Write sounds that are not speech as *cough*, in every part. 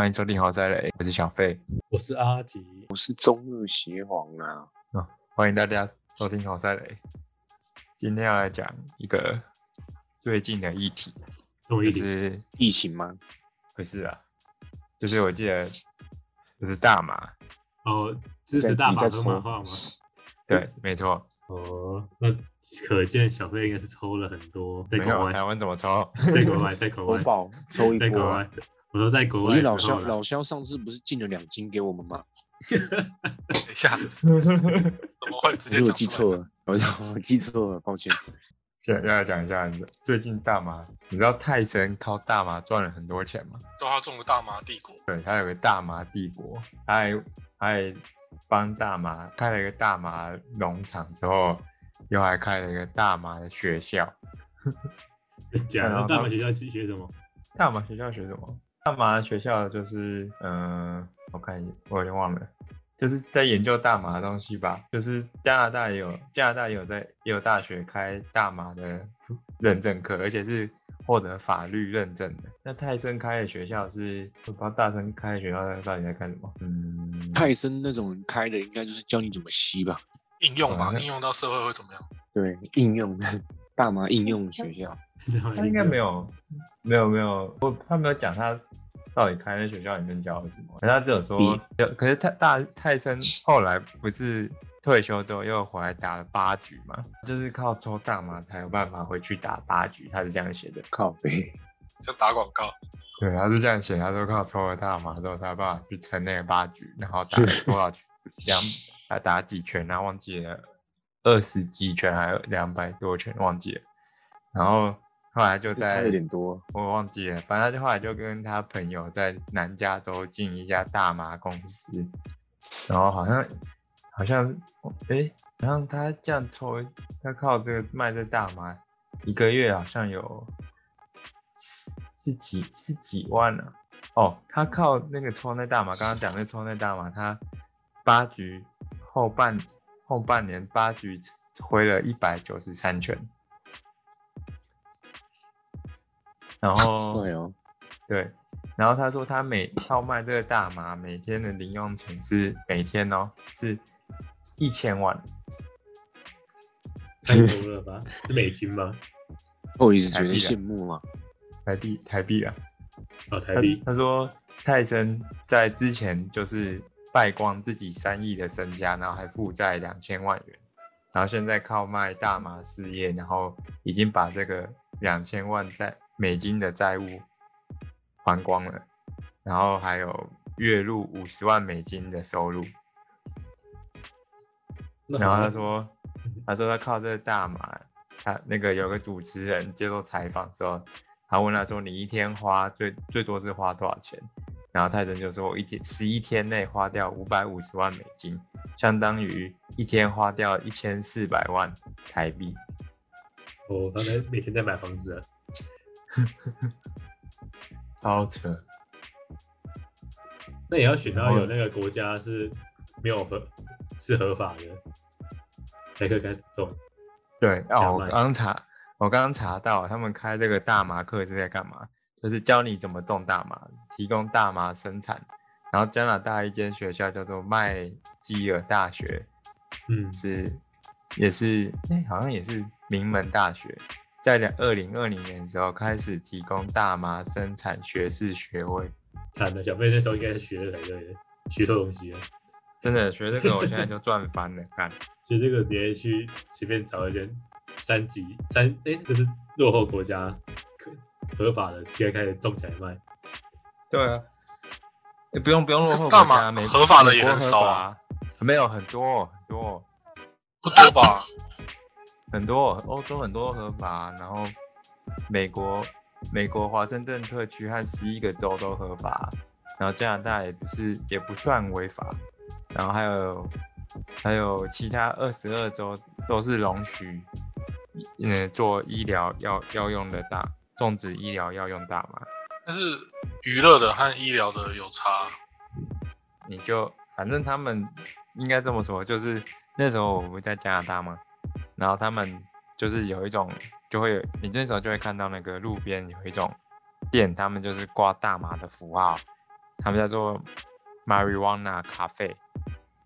欢迎收听豪宅雷，我是小费，我是阿吉，我是中日邪皇啊。啊，欢迎大家收听豪宅雷。今天要来讲一个最近的议题，就？是疫情吗？不是啊，就是我记得就是大麻，哦，支持大麻和你在抽马化吗？对，没错，哦，那可见小费应该是抽了很多，在台湾怎么抽？在国外，在国外，抽一波啊！在国外。我说在国我外的记得老肖老肖上次不是进了两斤给我们吗？*laughs* 等一下，*laughs* 怎么会直接我？记错了？我我记错了，抱歉。*laughs* 现在要来讲一下最近大麻，你知道泰森靠大麻赚了很多钱吗？都他中了大麻帝国，对，他有个大麻帝国，他还他还帮大麻开了一个大麻农场，之后又还开了一个大麻的学校。真假的？然后大麻学校学学什么？大麻学校学什么？大麻学校就是，嗯、我看一下，我有点忘了，就是在研究大麻的东西吧。就是加拿大也有，加拿大也有在也有大学开大麻的认证课，而且是获得法律认证的。那泰森开的学校是，我不知道大森开的学校到底在干什么。嗯，泰森那种开的，应该就是教你怎么吸吧？应用吧，应用到社会会怎么样？对，应用大麻应用学校。他应该没有，没有没有，我他没有讲他到底开在学校里面教了什么，他只有说可是泰大泰森后来不是退休之后又回来打了八局嘛，就是靠抽大麻才有办法回去打八局，他是这样写的。靠背，*laughs* 就打广告，对，他是这样写，他说靠抽了大麻之后才有办法去撑那个八局，然后打了多少局，两他打几拳，然后忘记了二十几拳还有两百多拳忘记了，然后后来就在差有点多。我忘记了，反正他就后来就跟他朋友在南加州进一家大麻公司，然后好像好像是诶，好像他这样抽，他靠这个卖这大麻，一个月好像有是是几是几万啊？哦，他靠那个抽那大麻，刚刚讲那抽那大麻，他八局后半后半年八局挥了一百九十三拳，然后对，然后他说他每套卖这个大麻，每天的零用钱是每天哦是一千万，太多了吧？是美金吗？我一直觉得台币啊羡慕啊。台币台币啊。哦，台币。他说泰森在之前就是败光自己三亿的身家，然后还负债两千万元，然后现在靠卖大麻事业，然后已经把这个两千万债美金的债务还光了，然后还有月入五十万美金的收入。然后他说，*laughs* 他说他靠这个大麻，他那个有个主持人接受采访之后，他问他说你一天花最最多是花多少钱？然后泰森就说我一天十一天内花掉五百五十万美金，相当于一天花掉一千四百万台币。哦，他在每天在买房子啊。*laughs* 超扯！那也要选到有那个国家是没有合是合法的，才可以开始种。对哦，我加卖刚查，我刚刚查到他们开这个大麻课是在干嘛？就是教你怎么种大麻，提供大麻生产。然后加拿大一间学校叫做麦基尔大学，嗯，是也是哎、好像也是名门大学，在两二零二零年的时候开始提供大麻生产学士学位。惨了，小贝那时候应该是学的才对的，学错东西了。真的学这个，我现在就赚翻了，看。*laughs* 学这个直接去随便找一间三级三哎、就是落后国家可合法的，现在开始种起来卖。对啊，也不用不用落后国家，美合法的也很少啊啊，没有很多很多不多吧？很多，欧洲很多合法，然后美国美国华盛顿特区和十一个州都合法，然后加拿大也不是也不算违法，然后还有还有其他二十二州都是容许，嗯，做医疗药药用的大种植医疗药用大麻，但是娱乐的和医疗的有差，你就反正他们应该这么说，就是那时候我不是在加拿大嘛，然后他们就是有一种就会有，你那时候就会看到那个路边有一种店，他们就是挂大麻的符号，他们叫做 marijuana 咖啡。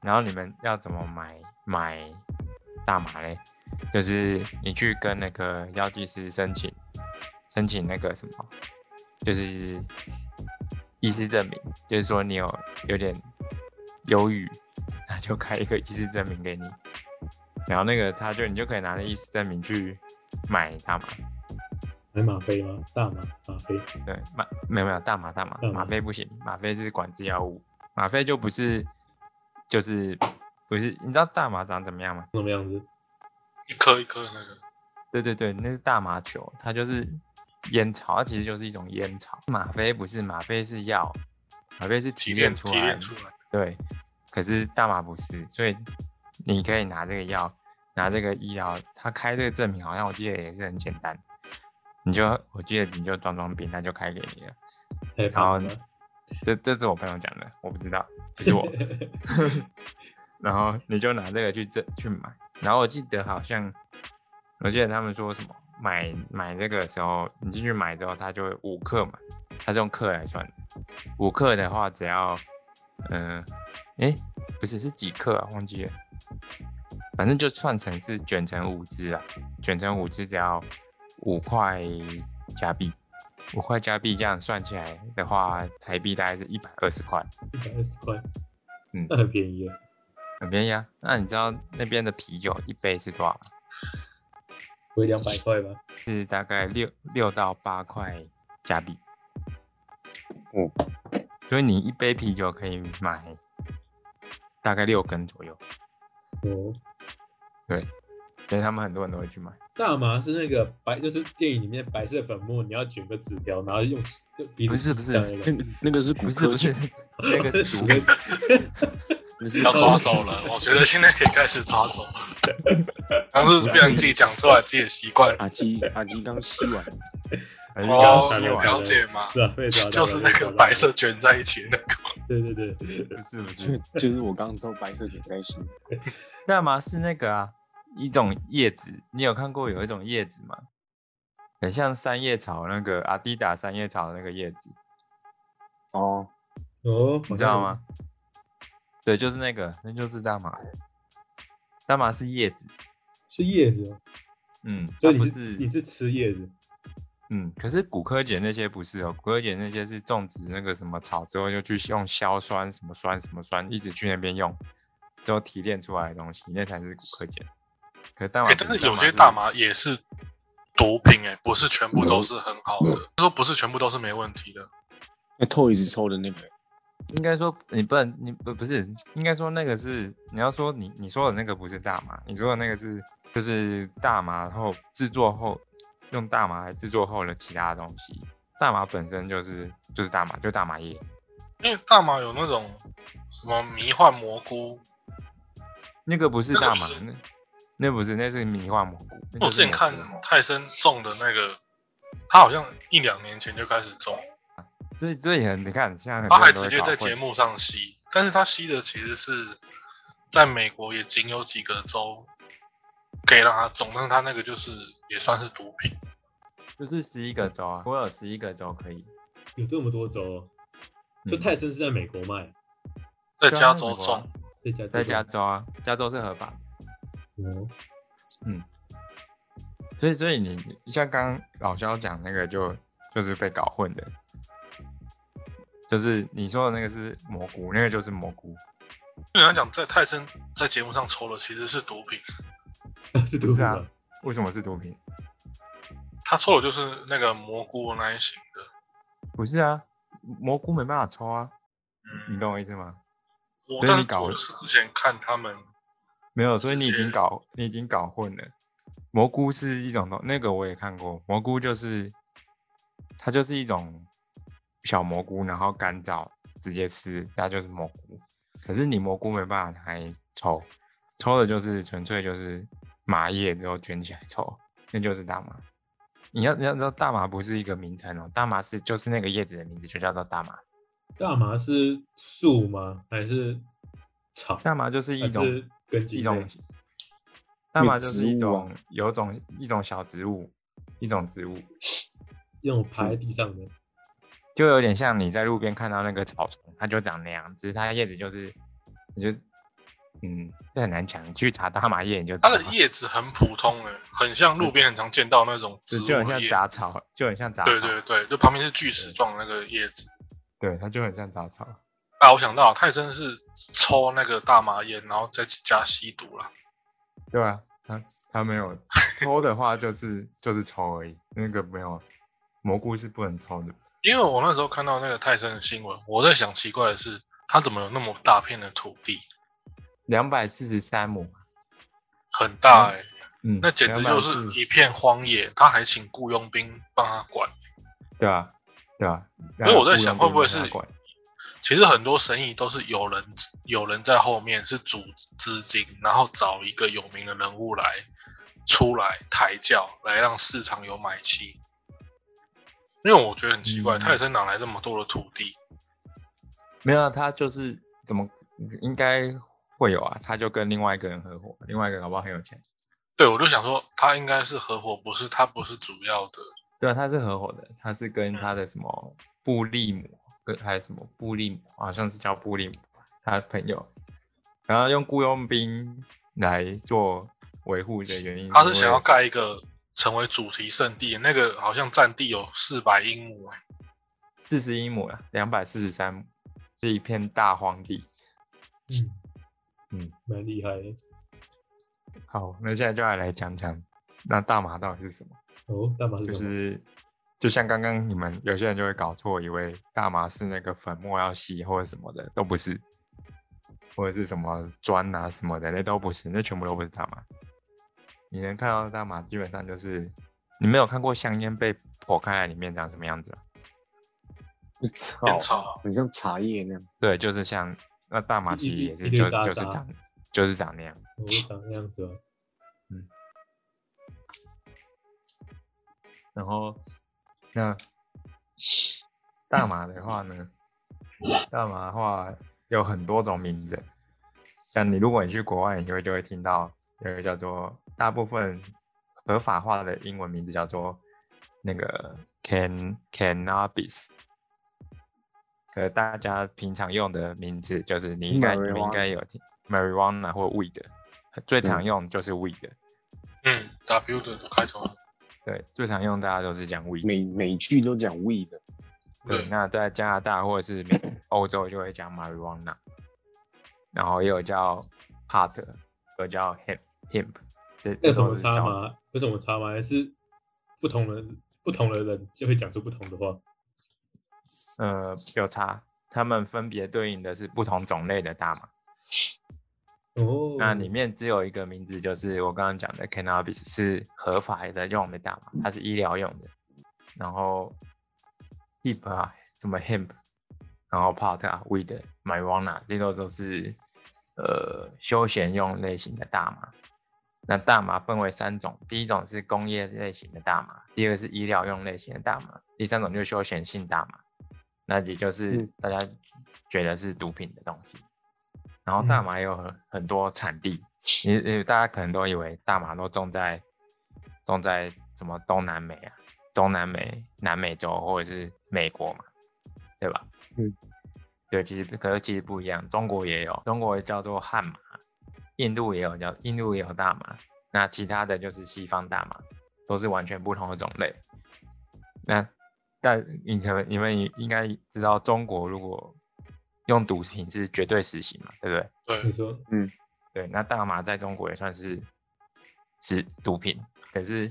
然后你们要怎么买买大麻嘞？就是你去跟那个药剂师申请申请那个什么，就是医师证明，就是说你有有点忧郁，他就开一个医师证明给你，然后那个他就你就可以拿那意思证明去买大麻。买吗啡吗？大麻吗啡？对，吗没有没有大麻大麻吗啡不行，吗啡是管制药物，吗啡就不是就是不是，你知道大麻长怎么样吗？什么样子？一颗一颗的那个，对对对，那是大麻球，它就是烟草，它其实就是一种烟草。吗啡不是，吗啡是药，吗啡是提提炼炼出来的，炼出来，对。可是大麻不是，所以你可以拿这个药，拿这个医疗，他开这个证明好像我记得也是很简单，你就我记得你就装装病，他就开给你了。太然后胖了。这这是我朋友讲的，我不知道，不是我。*laughs* 然后你就拿这个去这去买，然后我记得好像，我记得他们说什么买买这个的时候，你进去买之后，它就会五克嘛，它是用克来算的，五克的话只要，嗯、诶，不是是几克啊？忘记了，反正就串成是卷成五支啊，卷成五支只要五块加币，五块加币这样算起来的话，台币大概是一百二十块，一百二十块，嗯那很便宜啊。很便宜啊。那你知道那边的啤酒一杯是多少吗？不会两百块吧？*laughs* 是大概六六到八块加币。哦，所以你一杯啤酒可以买大概六根左右。哦，对，所以他们很多人都会去买。大麻是那个白，就是电影里面白色粉末，你要卷个纸条，然后用用鼻子不是不是那个。那那个是骨不是不是，，那个是毒 *laughs* 要抓走了，我觉得现在可以开始抓走了。*laughs* 刚是不想自己讲出来自己的习惯。阿基阿基刚吸完，哦吸完了解吗？是啊，被抓到就是那个白色。卷在一起的那个。对 *laughs* 对对，不是不，*laughs* 就是就是我刚刚知道白色卷在一起，大麻是那个啊，一种叶子。你有看过有一种叶子吗？很像三叶草那个阿迪达三叶草的那个叶子，哦，哦，你知道吗？对，就是那个，那就是大麻。大麻是叶子，是叶子哦，嗯，所以你是是你是吃叶子，嗯，可是骨科碱那些不是哦，骨科碱那些是种植那个什么草之后，就去用硝酸什么酸什么酸，一直去那边用，之后提炼出来的东西，那才是骨科碱。可是大但是有些大麻也是毒品、哎，不是全部都是很好的，*laughs* 说不是全部都是没问题的。那 Toys 抽的那个，应该说你不能，你不不是，应该说那个是你要说你你说的那个不是大麻，你说的那个是就是大麻后制作后用大麻来制作后的其他的东西。大麻本身就是就是大麻，就大麻叶。因为大麻有那种什么迷幻蘑菇，那个不是大麻那那不是，那是迷幻蘑菇。我就是之前看泰森种的那个，他好像一两年前就开始种，所以这也很你看，现在很他还直接在节目上吸，但是他吸的其实是在美国也仅有几个州可以让他种，但是他那个就是也算是毒品。就是十一个州啊，我有十一个州可以。有这么多州哦，就嗯泰森是在美国卖，在加州种，在加在加州啊，加州是合法的。哦，所以，所以你你像刚刚老肖讲那个就就是被搞混的，就是你说的那个是蘑菇，那个就是蘑菇，因为他讲在泰森在节目上抽的其实是毒品，是毒不是啊？为什么是毒品？他抽的就是那个蘑菇那一型的。不是啊，蘑菇没办法抽啊，你嗯，懂我意思吗？我但是所以你搞我就是之前看他们，没有，所以你已经搞你已经搞混了。蘑菇是一种东，那个我也看过，蘑菇就是它就是一种小蘑菇，然后干燥直接吃，它就是蘑菇。可是你蘑菇没办法拿来抽，抽的就是纯粹就是麻叶之后卷起来抽，那就是大麻。你要你要知道，大麻不是一个名称哦，大麻是就是那个叶子的名字，就叫做大麻。大麻是树吗？还是草？大麻就是一种是根茎一种大麻就是一种有种一种小植物，一种植物。那种爬在地上的，就有点像你在路边看到那个草丛，它就长那样，只是它的叶子就是，你就，嗯，这很难讲。你去查大麻叶，你就它的叶子很普通诶，很像路边很常见到那种植就就很像。杂草，就很像杂草。对对对，就旁边是锯齿状那个叶子。对，它就很像杂草。啊，我想到泰森是抽那个大麻烟，然后再加吸毒了。对啊，他他没有抽的话，就是就是抽而已，那个没有蘑菇是不能抽的。因为我那时候看到那个泰森的新闻，我在想奇怪的是，他怎么有那么大片的土地，两百四十三亩，很大哎、嗯，那简直就是一片荒野。他还请雇佣兵帮他管。对啊，对啊。所以我在想，会不会是其实很多生意都是有人有人在后面是主资金，然后找一个有名的人物来出来抬轿，来让市场有买气。因为我觉得很奇怪，嗯泰森哪来这么多的土地？没有啊？他就是怎么应该会有啊？他就跟另外一个人合伙，另外一个人搞不好很有钱。对，我就想说，他应该是合伙，不是他不是主要的。对啊，他是合伙的，他是跟他的什么布利姆，跟还是什么布利姆，好像是叫布利姆，他的朋友，然后用雇佣兵来做维护的原因，他是想要盖一个成为主题圣地，那个好像占地有四百英亩、欸，四十英亩啊，两百四十三亩，是一片大荒地。嗯嗯，蛮厉害的。好，那现在就要来讲讲，那大麻到底是什么？哦，大麻是就什么？是就像刚刚你们有些人就会搞错，以为大麻是那个粉末要吸或者什么的，都不是，或者是什么砖啊什么的，那都不是，那全部都不是大麻。你能看到的大麻，基本上就是你没有看过香烟被剖开来里面长什么样子吗？草烟草。很像茶叶那样。对，就是像那大麻其实也是就就是长就是长那样。哦，长那样子哦。然后那 *laughs* 大麻的话呢，大麻的话有很多种名字，像你如果你去国外，你就会就会听到有一个叫做大部分合法化的英文名字叫做那个 can cannabis，可是大家平常用的名字就是你应该你们应该有听 marijuana 或 weed，最常用就是 weed，、嗯，W 的开头，对，最常用大家都是讲 weed。每每句都讲 weed 的，对，那在加拿大或者是美欧洲就会讲 marijuana，然后也有叫 pot，有叫 hemp hemp，这有什么差吗？有什么差吗？还是不同人不同的人就会讲出不同的话？呃有差，他们分别对应的是不同种类的大麻。哦，那里面只有一个名字，就是我刚刚讲的 cannabis 是合法的用的大麻，它是医疗用的。然后 hemp 啊，什么 hemp，然后 pot 啊，weed、marijuana 这都都是呃休闲用类型的大麻。那大麻分为三种，第一种是工业类型的大麻，第二个是医疗用类型的大麻，第三种就是休闲性大麻，那也就是嗯大家觉得是毒品的东西。然后大嗯麻也有很很多产地，你你大家可能都以为大麻都种在种在什么东南美啊、中南美、南美洲或者是美国嘛，对吧？嗯，对，其实可是其实不一样，中国也有，中国叫做汉麻，印度也有叫印度也有大麻，那其他的就是西方大麻，都是完全不同的种类。那但你可能你们应该知道，中国如果用毒品是绝对死刑嘛，对不对？对你说，嗯对，那大麻在中国也算是是毒品，可是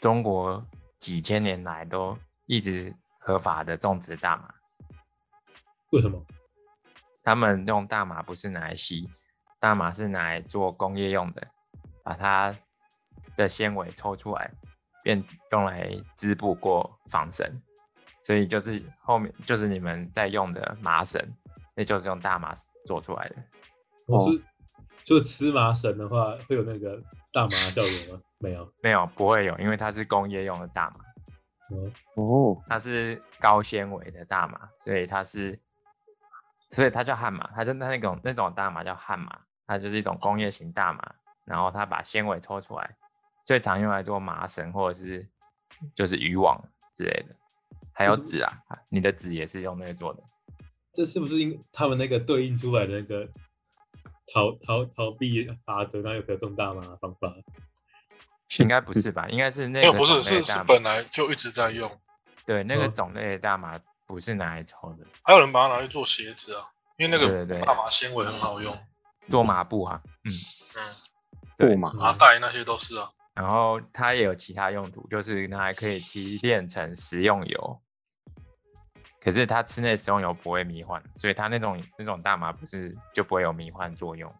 中国几千年来都一直合法的种植大麻。为什么？他们用大麻不是拿来吸，大麻是拿来做工业用的，把它的纤维抽出来，变用来织布过纺绳，所以就是后面就是你们在用的麻绳，那就是用大麻做出来的。哦就吃麻绳的话，会有那个大麻的效果吗？*laughs* 没有。没有，不会有，因为它是工业用的大麻。哦，哦，它是高纤维的大麻，所以它是，所以它叫汉麻，它就那种那种大麻叫汉麻，它就是一种工业型大麻，然后它把纤维抽出来，最常用来做麻绳或者是就是渔网之类的，还有纸啊，你的纸也是用那个做的。这是不是因他们那个对应出来的那个逃逃逃避法则，然后有个种大麻的方法？应该不是吧？应该是那个不是，是是本来就一直在用，对那个嗯种类的大麻不是拿来抽的，还有人把它拿去做鞋子啊，因为那个大麻纤维很好用，做麻布啊，嗯，嗯，破嘛，嗯麻袋那些都是啊。然后它也有其他用途，就是它还可以提炼成食用油。可是它吃那食用油不会迷幻，所以它那种那种大麻不是就不会有迷幻作用，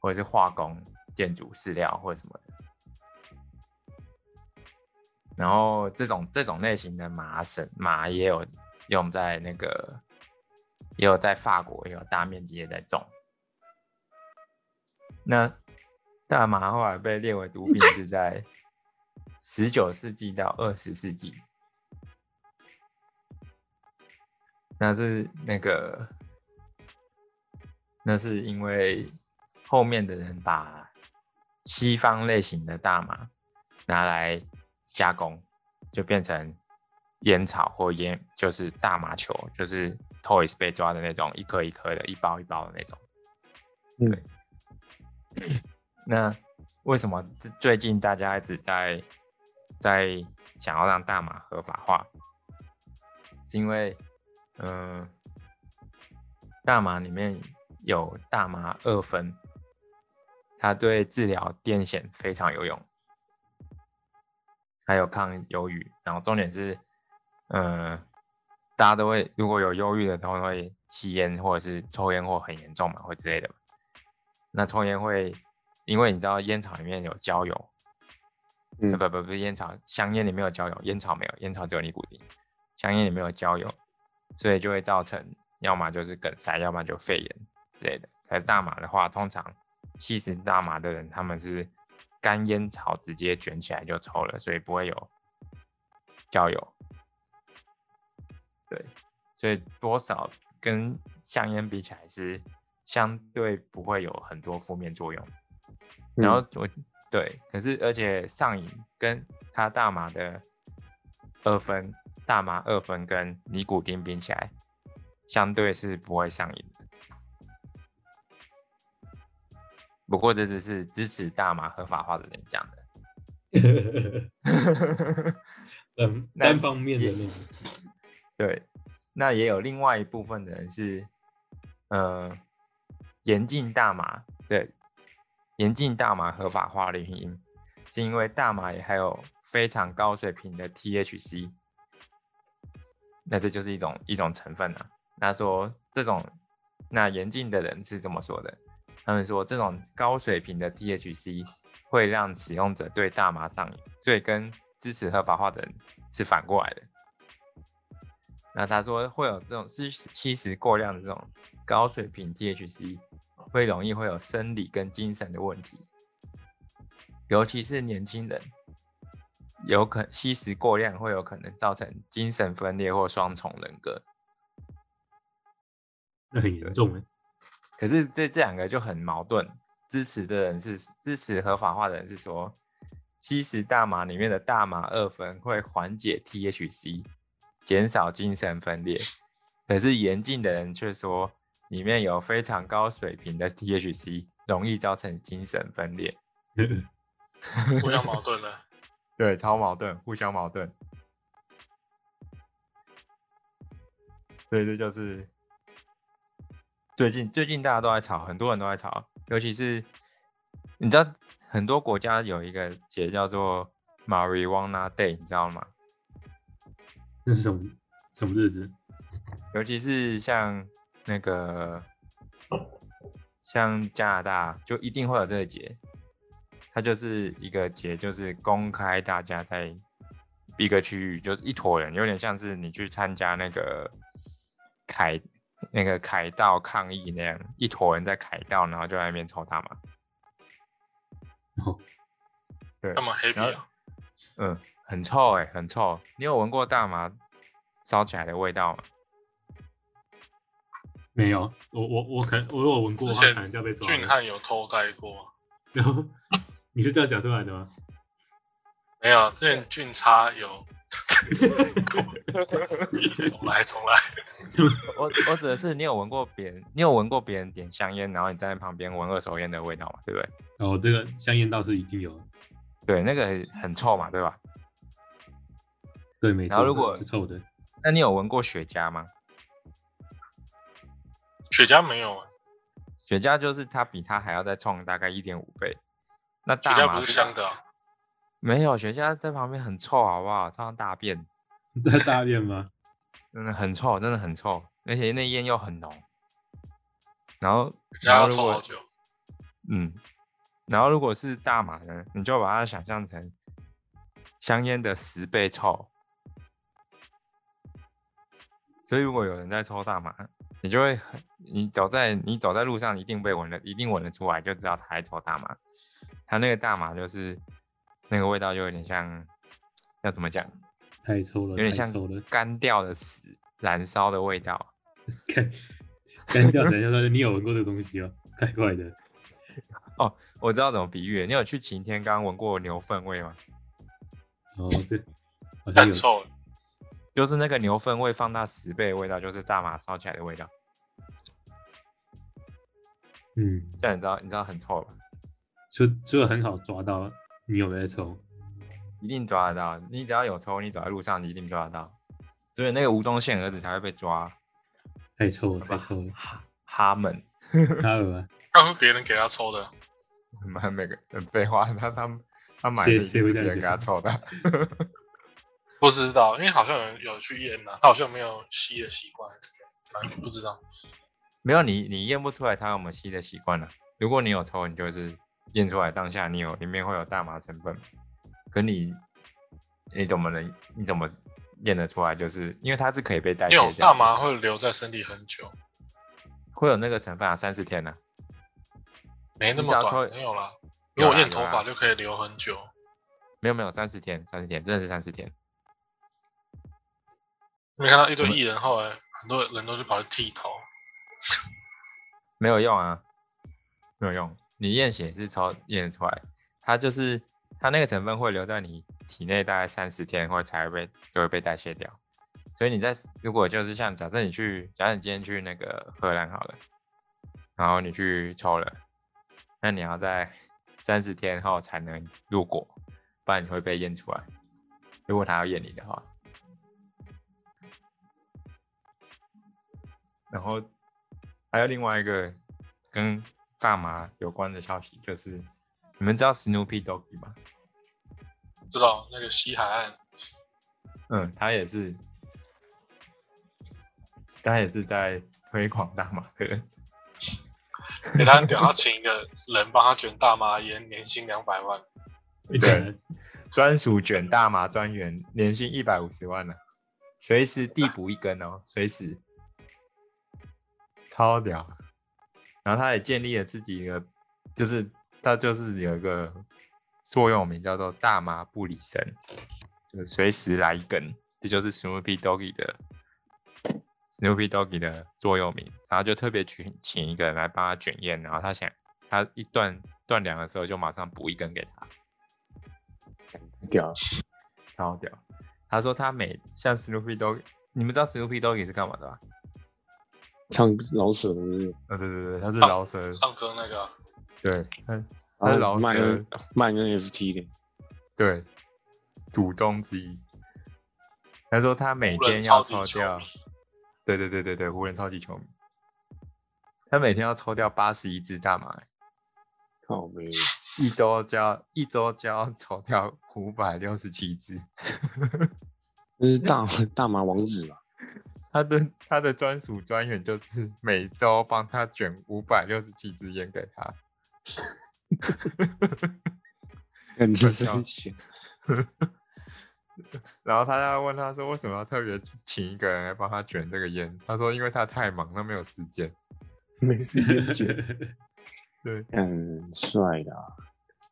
或者是化工、建筑饲料或者什么的。然后这种这种类型的麻绳麻也有用在那个，也有在法国也有大面积的在种。那大麻后来被列为毒品是在十九世纪到二十世纪，那是那个，那是因为后面的人把西方类型的大麻拿来加工，就变成烟草或烟，就是大麻球，就是 Toys 被抓的那种一颗一颗的，一包一包的那种。嗯对。那为什么最近大家一直在在想要让大麻合法化？是因为，嗯、大麻里面有大麻二酚，它对治疗癫痫非常有用，还有抗忧郁。然后重点是，嗯、大家都会如果有忧郁的，都会吸烟或者是抽烟或很严重嘛，或之类的。那抽烟会，因为你知道烟草里面有焦油，嗯呃不不不是烟草，香烟里面有焦油，烟草没有，烟草只有尼古丁，香烟里面有焦油，所以就会造成要么就是梗塞，要么就肺炎之类的。可是大麻的话，通常吸食大麻的人，他们是干烟草直接卷起来就抽了，所以不会有焦油。对，所以多少跟香烟比起来是相对不会有很多负面作用。然后我对，可是而且上瘾跟他大麻的二分、大麻二分跟尼古丁比起来，相对是不会上瘾的。不过这只是支持大麻合法化的人讲的。*laughs* 嗯，那单方面的那种。对，那也有另外一部分的人是，呃，严禁大麻的严禁大麻合法化的原因，是因为大麻也还有非常高水平的 THC，那这就是一种一种成分啊。那说这种，那严禁的人是这么说的，他们说这种高水平的 THC 会让使用者对大麻上瘾，所以跟支持合法化的人是反过来的。那他说会有这种吸吸食过量的这种高水平 THC，会容易会有生理跟精神的问题，尤其是年轻人，有可吸食过量会有可能造成精神分裂或双重人格。那很严重哎。可是这这两个就很矛盾，支持的人是支持合法化的人是说，吸食大麻里面的大麻二酚会缓解 THC，减少精神分裂。可是严禁的人却说，里面有非常高水平的 THC，容易造成精神分裂。*laughs* 互相矛盾了。*laughs* 对，超矛盾，互相矛盾。所以这就是最近最近大家都在吵，很多人都在吵，尤其是你知道很多国家有一个节叫做 Marijuana Day，你知道吗？那是什么什么日子？尤其是像那个像加拿大，就一定会有这个节，它就是一个节，就是公开大家在一个区域，就是一坨人，有点像是你去参加那个凯那个凯道抗议那样，一坨人在凯道，然后就在那边抽大麻。哦，对那，么黑皮啊，嗯，很臭哎、很臭。你有闻过大麻烧起来的味道吗？没有，我我我可能我如果闻过的话，之前可能就要被抓了。俊汉有偷带过，然 *laughs* 后你是这样讲出来的吗？没有，之前俊差有重来重来，我我指的是你有闻过别人，你有闻过别人点香烟，然后你站在旁边闻二手烟的味道嘛，对不对？哦，这个香烟倒是一定有的，对，那个很很臭嘛，对吧？对，没错。然后如果是臭的，那你有闻过雪茄吗？雪茄没有啊，雪茄就是它比它还要再冲大概一点五倍。那大麻不是香的、啊，没有雪茄在旁边很臭，好不好？超像大便，*laughs* 在大便吗？真的很臭，真的很臭，而且那烟又很浓。然后，雪茄要然后如果抽好久。嗯，然后如果是大麻呢，你就把它想象成香烟的十倍臭。所以如果有人在抽大麻，你就会很，你走在你走在路上，一定被闻得，一定闻得出来，就知道他在抽大麻。他那个大麻就是那个味道，就有点像，要怎么讲，太臭了，有点像。干掉的屎燃烧的味道。*laughs* 干干掉谁？说你有闻过这个东西吗？怪怪的。哦我知道怎么比喻了，你有去晴天刚闻过牛粪味吗？哦，对，好像有。很臭，就是那个牛粪味放大十倍的味道，就是大麻烧起来的味道。嗯，这样你知道，你知道很臭吧？就就很好抓到你有没有在抽。一定抓得到。你只要有抽，你走在路上，你一定抓得到。所以那个吴宗宪儿子才会被抓。太臭了，太臭了。哈哈们，他有吗？*laughs* 那是别人给他抽的，买每个很废话，他他他买的是别人给他抽的。*laughs* 不知道，因为好像有人有去验呐、他好像没有吸的习惯，反正不知道。没有你，你验不出来他有没有吸的习惯了。如果你有抽，你就是验出来当下你有里面会有大麻成分，可你你怎么能你怎么验得出来？就是因为它是可以被代谢掉的，大麻会留在身体很久，会有那个成分啊，三十天呢、没那么短，没有啦。因为我有啦有啦验头发就可以留很久，没有没有，三十天，三十天，真的是三十天。没看到一堆艺人后来很多人都去跑去剃头，没有用啊，没有用。你验血是抽验出来，它就是它那个成分会留在你体内大概三十天，或才会被就会被代谢掉。所以你在如果就是像假设你去，假设你今天去那个荷兰好了，然后你去抽了，那你要在三十天后才能入果，不然你会被验出来。如果他要验你的话，然后还有另外一个跟大麻有关的消息，就是你们知道 Snoopy Doggy 吗？知道那个西海岸嗯，他也是，他也是在推广大麻的人。给他很屌，他请一个人帮他卷大麻烟，年薪两百万，对专属卷大麻专员，年薪一百五十万呢、随时递补一根哦，随时，超屌。然后他也建立了自己一个，就是他就是有一个座右铭叫做“大麻不离身”，就是随时来一根，这就是 Snoopy Doggy 的 Snoopy Doggy 的座右铭。然后就特别请请一个人来帮他卷烟，然后他想他一断断粮的时候就马上补一根给他。屌了，超屌！他说他每像 Snoopy Dog，你们知道 Snoopy Doggy 是干嘛的吧？唱老舍的那个，呃，对对对，他是唱饶舌，唱歌那个。啊对，他他是饶后卖舌 N，卖 NFT 的，对，祖宗之一。他说他每天要抽掉，对对对对对，湖人超级球迷，他每天要抽掉八十一支大麻，靠没一周就要一周就要抽掉五百六十七支。*laughs* 那是大 *laughs* 大麻王子吧？他的他的专属专员就是每周帮他卷五百六十七支烟给他。*laughs* *laughs* 很真闲，然后他要问他说为什么要特别请一个人来帮他卷这个烟？他说因为他太忙，他没有时间。*laughs* 没时间卷，对，很帅的啊，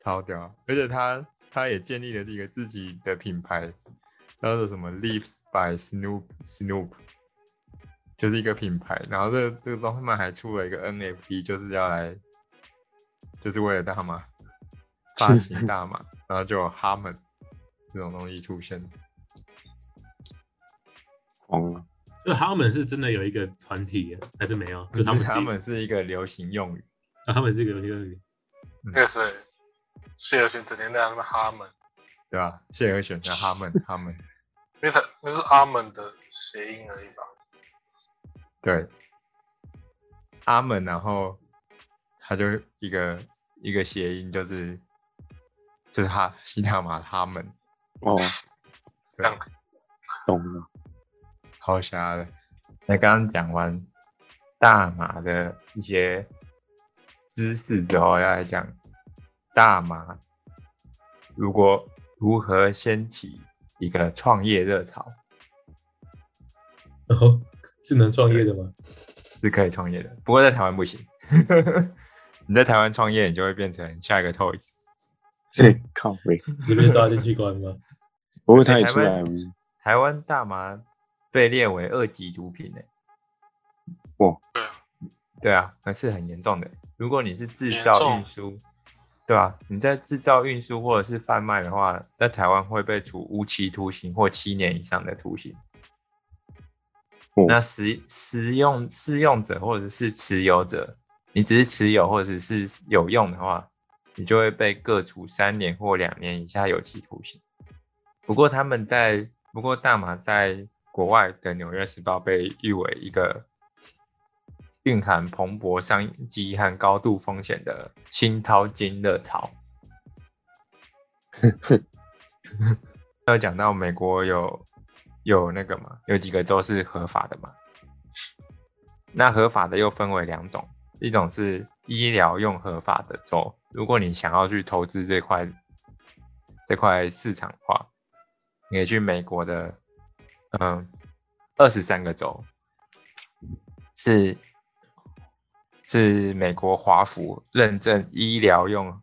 超屌！而且他他也建立了一个自己的品牌，叫做什么 Leaves by Snoop Snoop，就是一个品牌。然后这这个东西们还出了一个 NFT，就是要来，就是为了大麻发行大麻，然后就有哈们这种东西出现。狂啊！就哈们是真的有一个团体，还是没有？就是他们他们是一个流行用语，啊，他们是一个流行用语那个谁，谢尔逊整天在那边哈们，对吧？谢尔选在哈们，哈们那是那是阿门的谐音而已吧？对，阿门，然后他就一个一个谐音，就是就是他西塔马他们，哦，*laughs* 这样懂了。好瞎的。那刚刚讲完大麻的一些知识之后，要来讲大麻如果如何掀起一个创业热潮，然后是能创业的吗？是可以创业的。不过在台湾不行，*laughs* 你在台湾创业，你就会变成下一个 Toys。嘿，靠背，直接抓进去关吗？*laughs* 不会他也台湾出来吗？台湾大麻被列为二级毒品呢、对啊，对啊，那是很严重的。如果你是制造运输，对啊，你在制造运输或者是贩卖的话，在台湾会被处无期徒刑或七年以上的徒刑。哦那使使用试用者或者是持有者，你只是持有或者是有用的话，你就会被各处三年或两年以下有期徒刑。不过他们在不过大麻在国外的《纽约时报》被誉为一个蕴含蓬勃商机和高度风险的新淘金热潮。*laughs* 要讲到美国有有那个嘛，有几个州是合法的嘛？那合法的又分为两种，一种是医疗用合法的州，如果你想要去投资这块这块市场的话，你可以去美国的嗯二十三个州，是是美国华府认证医疗用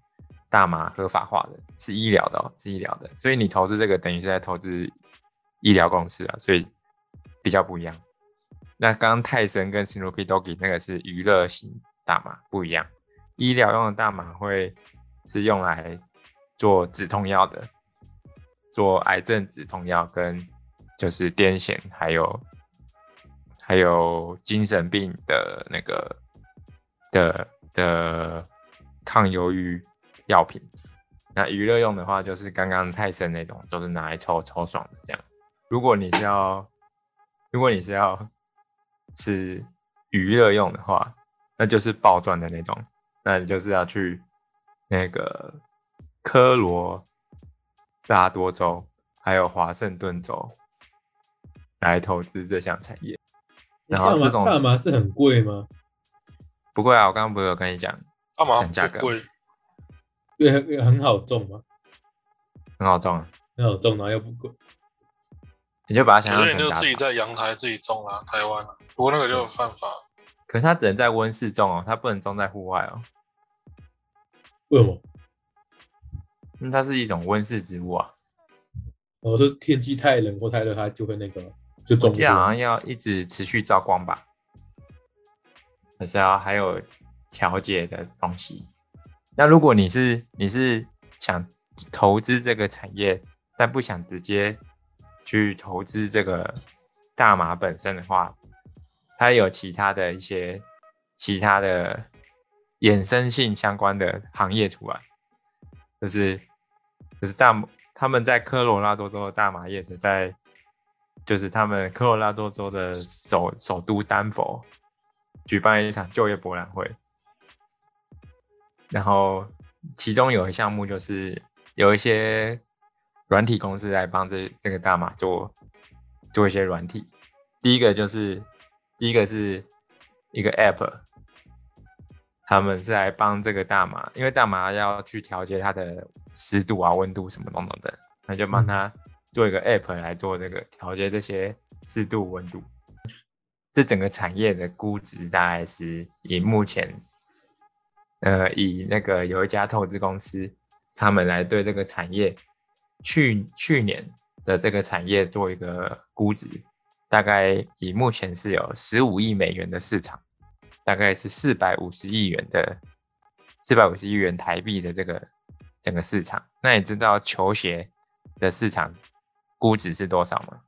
大麻合法化的，是医疗的、哦，是医疗的，所以你投资这个等于是在投资医疗公司啊，所以比较不一样。那刚刚泰森跟 Snoopy Doggy 那个是娱乐型大麻，不一样。医疗用的大麻会是用来做止痛药的，做癌症止痛药跟就是癫痫，还有还有精神病的那个的的抗忧郁药品。那娱乐用的话，就是刚刚泰森那种，就是拿来抽抽爽的这样。如果你是要，如果你是要是娱乐用的话，那就是爆赚的那种，那你就是要去那个科罗拉多州还有华盛顿州来投资这项产业。然后大麻这种大麻是很贵吗？不贵啊，我刚刚不是有跟你讲，干嘛讲价格贵？因为因为很好种嘛，很好种啊，很好种，然后又不贵。你就把它想象成。自己在阳台自己种啊，台湾啊，不过那个就犯法。可是它只能在温室种哦，它不能种在户外哦，为什么？因为它是一种温室植物啊。我说天气太冷或太热，它就会那个就种这样好像。要一直持续照光吧，还是要还有调节的东西。那如果你是你是想投资这个产业，但不想直接去投资这个大麻本身的话，它有其他的一些其他的衍生性相关的行业出来，就是就是大他们在科罗拉多州的大麻业者在，就是他们科罗拉多州的首首都丹佛举办一场就业博览会，然后其中有一项目就是有一些软体公司来帮这这个大马做做一些软体，第一个就是第一个是一个 app，他们是来帮这个大麻，因为大麻要去调节它的湿度啊、温度什么等等的，那就帮他做一个 app 来做这个调节这些湿度、温度。这整个产业的估值大概是以目前，呃，以那个有一家投资公司，他们来对这个产业去去年的这个产业做一个估值，大概以目前是有十五亿美元的市场，大概是四百五十亿元的四百五十亿元台币的这个整个市场。那你知道球鞋的市场估值是多少吗？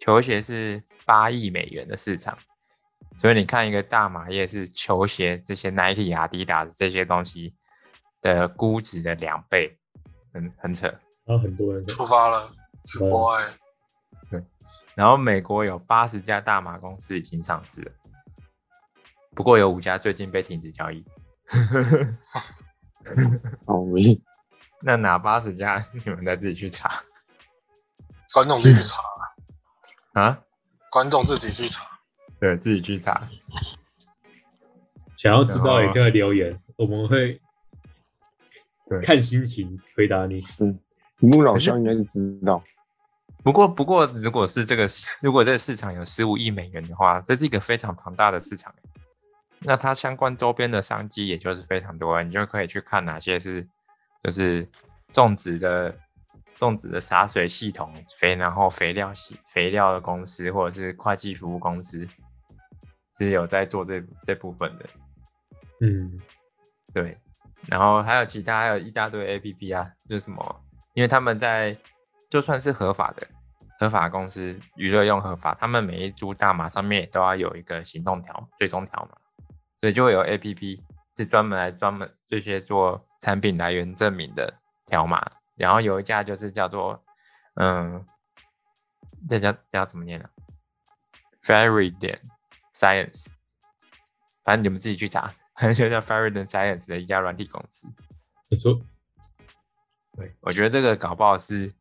球鞋是八亿美元的市场，所以你看一个大麻叶是球鞋这些 Nike、阿迪达斯这些东西的估值的两倍，很很扯。然后很多人出发了，去国外。对然后美国有八十家大麻公司已经上市了，不过有五家最近被停止交易。哦，喂，那哪八十家？*laughs* 你们再自己去查 *laughs* 观众自己去查，啊。*laughs* 观众自己去查。对，自己去查。想要知道也可以留言，我们会对看心情回答你。木老乡应该是知道，不过，不过，如果是这个，如果这个市场有十五亿美元的话，这是一个非常庞大的市场。那它相关周边的商机也就是非常多，你就可以去看哪些是就是种植的种植的洒水系统肥，然后肥料系肥料的公司或者是会计服务公司是有在做这这部分的。嗯，对，然后还有其他，还有一大堆 A P P 啊，就是什么，因为他们在就算是合法的合法公司娱乐用合法，他们每一株大麻上面也都要有一个行动条追踪条码，所以就会有 A P P 是专门来专门这些做产品来源证明的条码，然后有一家就是叫做嗯，这叫叫怎么念呢、Fairy 点 Science，反正你们自己去查。反正就叫 Faraday Science 的一家软体公司。没错，对，我觉得这个搞不好是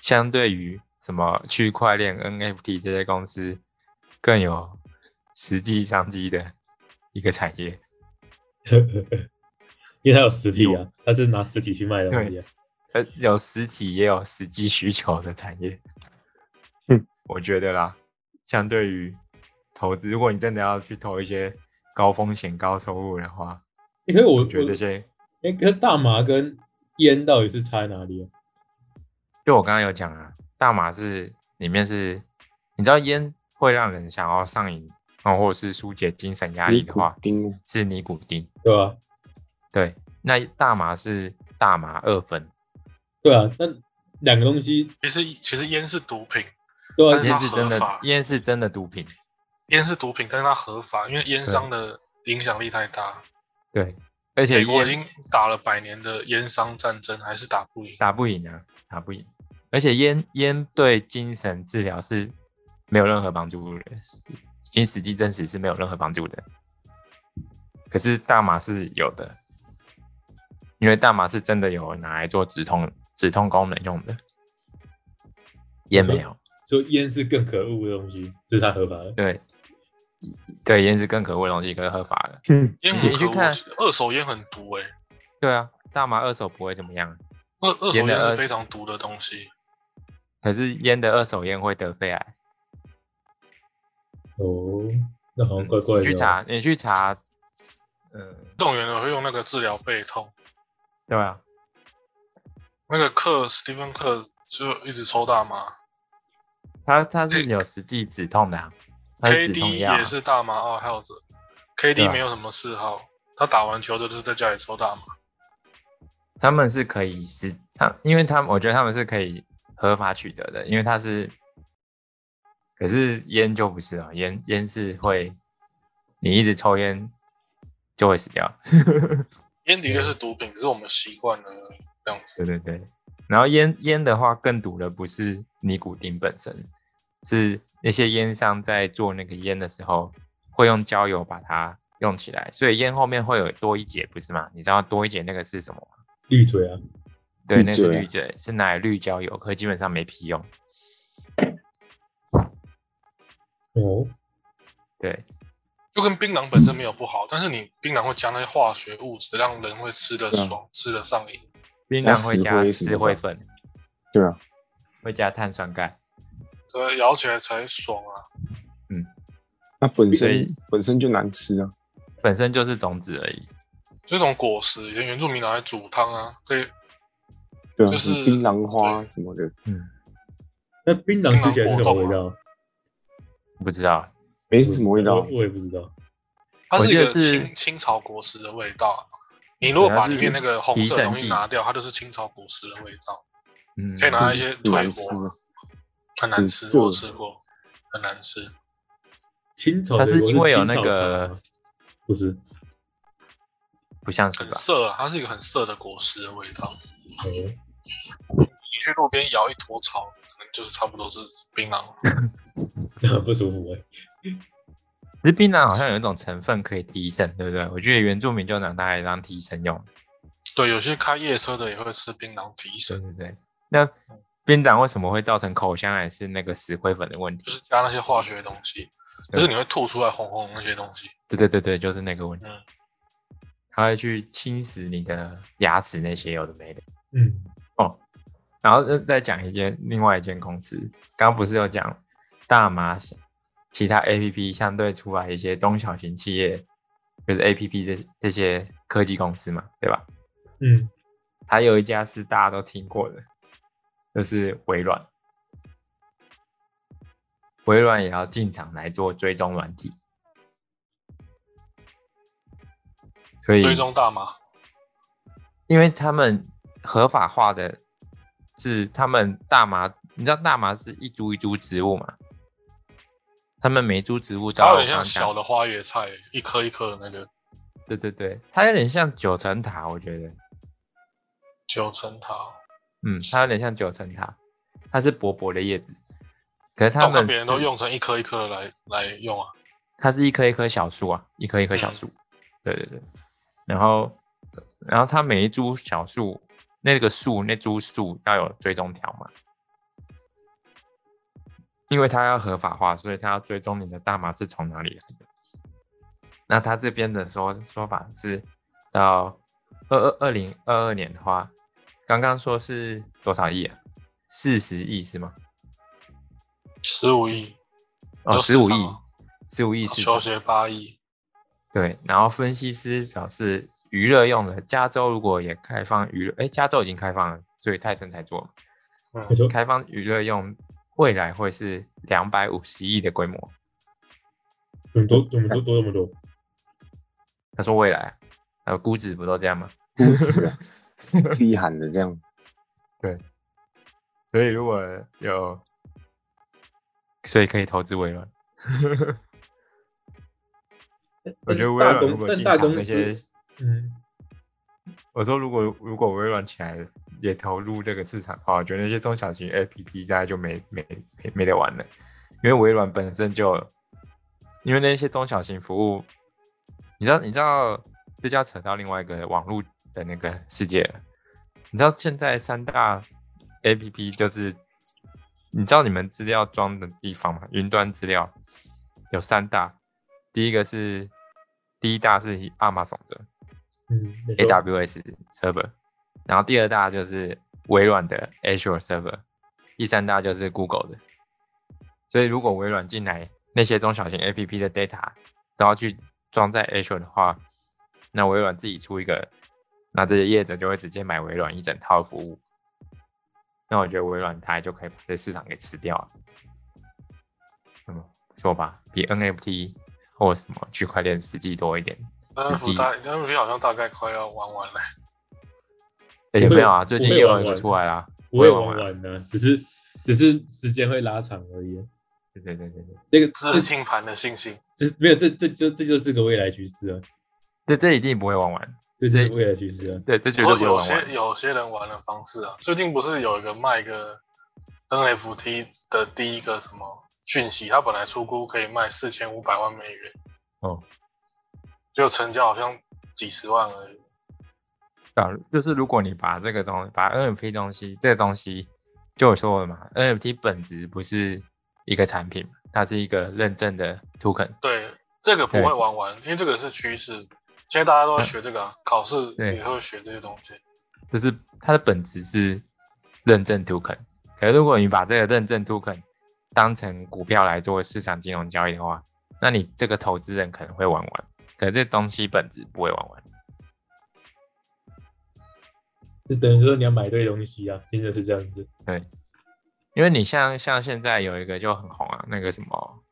相对于什么区块链、NFT 这些公司更有实际商机的一个产业。*laughs* 因为它有实体啊，它是拿实体去卖的东西啊。呃，有实体也有实际需求的产业。嗯，我觉得啦，相对于投资，如果你真的要去投一些高风险高收入的话，因为我我觉得这些，哎，可是大麻跟烟到底是差在哪里啊？就我刚刚有讲啊，大麻是里面是，你知道烟会让人想要上瘾，哦，或者是疏解精神压力的话，丁是尼古丁。对吧、对，那大麻是大麻二酚，对啊，那两个东西，其实其实烟是毒品，对烟是真的烟是真的毒品。烟是毒品，但是它合法，因为烟商的影响力太大。对，而且美国已经打了百年的烟商战争，还是打不赢。打不赢啊，打不赢。而且烟烟对精神治疗是没有任何帮助的，经实际证实是没有任何帮助的。可是大麻是有的，因为大麻是真的有拿来做止痛止痛功能用的，烟没有。说烟是更可恶的东西，这是它合法的。对，对，烟是更可恶的东西，可是合法的。嗯，烟你很可恶去看，二手烟很毒哎、对啊，大麻二手不会怎么样，二二手烟是非常毒的东西。可是烟的二手烟会得肺癌。哦，那好像嗯怪怪的、哦你去查，你去查，嗯，运动员了会用那个治疗背痛，对啊，那个克史蒂芬克就一直抽大麻他他是有实际止痛的、啊，，KD 也是大麻爱好者对，KD 啊。没有什么嗜好，他打完球就是在家里抽大麻。他们是可以是他，因为他们我觉得他们是可以合法取得的，因为他是，可是烟就不是哦，烟烟是会，你一直抽烟就会死掉。烟的确是毒品，可是我们习惯了这样子。对对对，然后烟烟的话，更毒的不是尼古丁本身，是那些烟商在做那个烟的时候，会用焦油把它用起来，所以烟后面会有多一节，不是吗？你知道多一节那个是什么吗？绿嘴啊，对，那是嘴啊滤嘴，是拿来滤焦油，可基本上没屁用。*coughs* 哦，对，就跟槟榔本身没有不好，但是你槟榔会加那些化学物质，让人会吃得爽，吃得上瘾。槟榔会加石灰粉，对啊，会加碳酸钙。所以咬起来才爽啊！嗯那本身本身就难吃啊，本身就是种子而已。这种果实，以前原住民拿来煮汤啊，可以对啊，就是槟榔花什么的，嗯，那槟榔之前是什么味道？不知道，没什么味道我也不知道。它是一个我记得是青青草果实的味道啊。你如果把里面那个红色东西拿掉，它就是青草果实的味道，嗯，可以拿一些很退火啊，很难吃，我吃过。很难吃。清炒它是因为有那个不是不像是吧？很涩啊，它是一个很涩的果实的味道。哦，你去路边摇一坨草，可能就是差不多是槟榔。很 *laughs* 不舒服哎。*laughs* 其实槟榔好像有一种成分可以提神，对不对？我觉得原住民就拿它来当提神用。对，有些开夜车的也会吃槟榔提神，对不对。那槟榔为什么会造成口腔癌？是那个石灰粉的问题。就是加那些化学东西，就是你会吐出来红红的那些东西。对对对对，就是那个问题。嗯，它会去侵蚀你的牙齿那些有的没的。嗯，哦，然后再再讲一间另外一间公司，刚刚不是有讲大麻其他 A P P 相对出来一些中小型企业，就是 A P P 这这些科技公司嘛，对吧？嗯，还有一家是大家都听过的，就是微软。微软也要进场来做追踪软体，所以追踪大麻，因为他们合法化的是他们大麻，你知道大麻是一株一株植物嘛？他们每株植物都它有点像小的花椰菜，一颗一颗的那个对对对，它有点像九层塔，我觉得，九层塔。嗯，它有点像九层塔，它是薄薄的叶子，可是他们别人都用成一颗一颗的来来用啊。它是一棵一棵小树啊，一棵一棵小嗯树，对对对，然后然后它每一株小树，那个树那株树要有追踪条码，因为它要合法化，所以它要追踪你的大麻是从哪里来的。那它这边的说说法是到二二二零二二年的话，刚刚说是多少亿啊？四十亿是吗？十五亿，哦，十五亿十五亿市场球。鞋八亿，对，然后分析师表示，娱乐用的加州如果也开放娱乐，哎，加州已经开放了，所以泰森才做嘛。嗯你，说开放娱乐用，未来会是两百五十亿的规模。怎么多怎么多多那么多？他说未来啊，还有估值不都这样吗？估值啊，*laughs* *laughs* 自己喊的这样，对，所以如果有，所以可以投资微软。*laughs* 我觉得微软如果进场那些，嗯，我说如果如果微软起来也投入这个市场的话，我觉得那些中小型 APP 大概就没没没没得玩了，因为微软本身就，因为那些中小型服务，你知道你知道这就要扯到另外一个网络的那个世界了，你知道现在三大 APP 就是，你知道你们资料装的地方吗？云端资料有三大，第一个是第一大是 Amazon 的。嗯 AWS server，然后第二大就是微软的 Azure server，第三大就是 Google 的。所以如果微软进来，那些中小型 APP 的 data 都要去装在 Azure 的话，那微软自己出一个，那这些业者就会直接买微软一整套服务。那我觉得微软它就可以把这市场给吃掉了。嗯，不错吧？比 NFT 或什么区块链实际多一点。实 NFT 际大 NFT 好像大概快要玩完了。*laughs* 欸也不会没有啊，最近不会也有出来啦，不会玩完的，只是只是时间会拉长而已。对对对对对，那个资这金盘的信心，这没有这这就这就是个未来趋势啊，这这一定不会玩完，这就是未来趋势啊。对，这绝对不会玩完。些有些人玩的方式啊，最近不是有一个卖个 NFT 的第一个什么讯息，它本来出估可以卖四千五百万美元，哦，就成交好像几十万而已。啊，就是如果你把这个东西，把 NFT 东西，这个东西，就我说的嘛，NFT 本质不是一个产品，它是一个认证的 token。对，这个不会玩完，因为这个是趋势。现在大家都在学这个、啊，考试对也会学这些东西。就是它的本质是认证 token。可是如果你把这个认证 token 当成股票来做市场金融交易的话，那你这个投资人可能会玩完，可是这东西本质不会玩完。就等于说你要买对东西啊，真的是这样子。对，因为你像像现在有一个就很红啊，那个什么，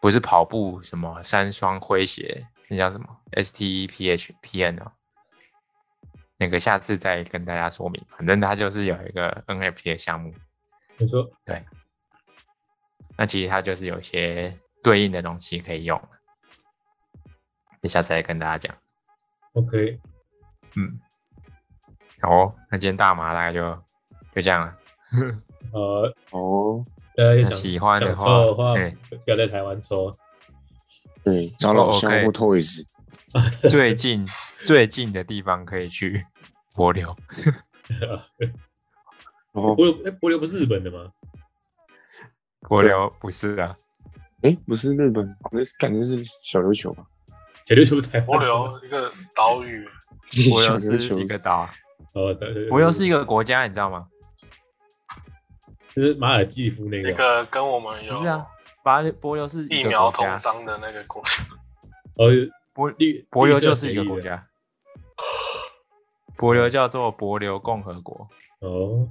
不是跑步什么三双灰鞋，那叫什么 S T E P H P N 哦，那个下次再跟大家说明。反正它就是有一个 N F T 的项目，没错，对，那其实它就是有一些对应的东西可以用。等下次再跟大家讲。OK，嗯，好哦，那今天大麻大概就就这样了。*laughs* 呃，哦，大家想喜欢的想话抽的话嘿，不要在台湾抽。对，找老乡哦 OK 或 Toys，*laughs* 最近最近的地方可以去柏流，*laughs* 然后柏流，哎，柏流不是日本的吗？*laughs* 柏流不是啊，哎，不是日本，那是感觉是小琉球吧？小琉球是台湾。柏流一个岛屿，柏流是一个岛啊，哦，对对，对柏流是一个国家，你知道吗？就是马尔济夫那个那个。个跟我们有不是啊，柏柏流是疫苗国家通，商的那个国家。哦，柏绿柏流绿色就是一个国家，柏流叫做柏流共和国。哦，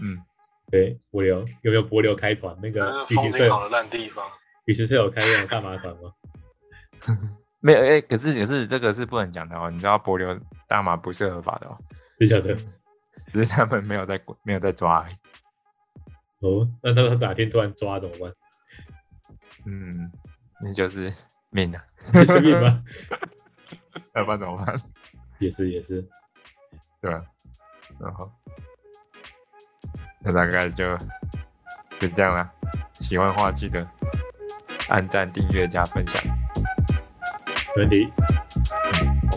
嗯，对，柏流有没有柏流开团？那那个是旅行社风景好的烂地方，旅行社有开那种大麻团吗？*laughs* 没有哎、可是可是这个是不能讲的哦，你知道柏流大麻不是合法的哦，不晓得。只是他们没有在没有在抓而已。哦，那他他哪天突然抓怎么办？嗯，那就是命啊，*laughs* 这是命吗？*laughs* 要不然怎么办？也是也是。对吧？然后，那大概就就这样了。喜欢的话记得按赞、订阅、加分享。没问题。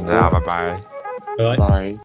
大家拜拜。拜拜。拜。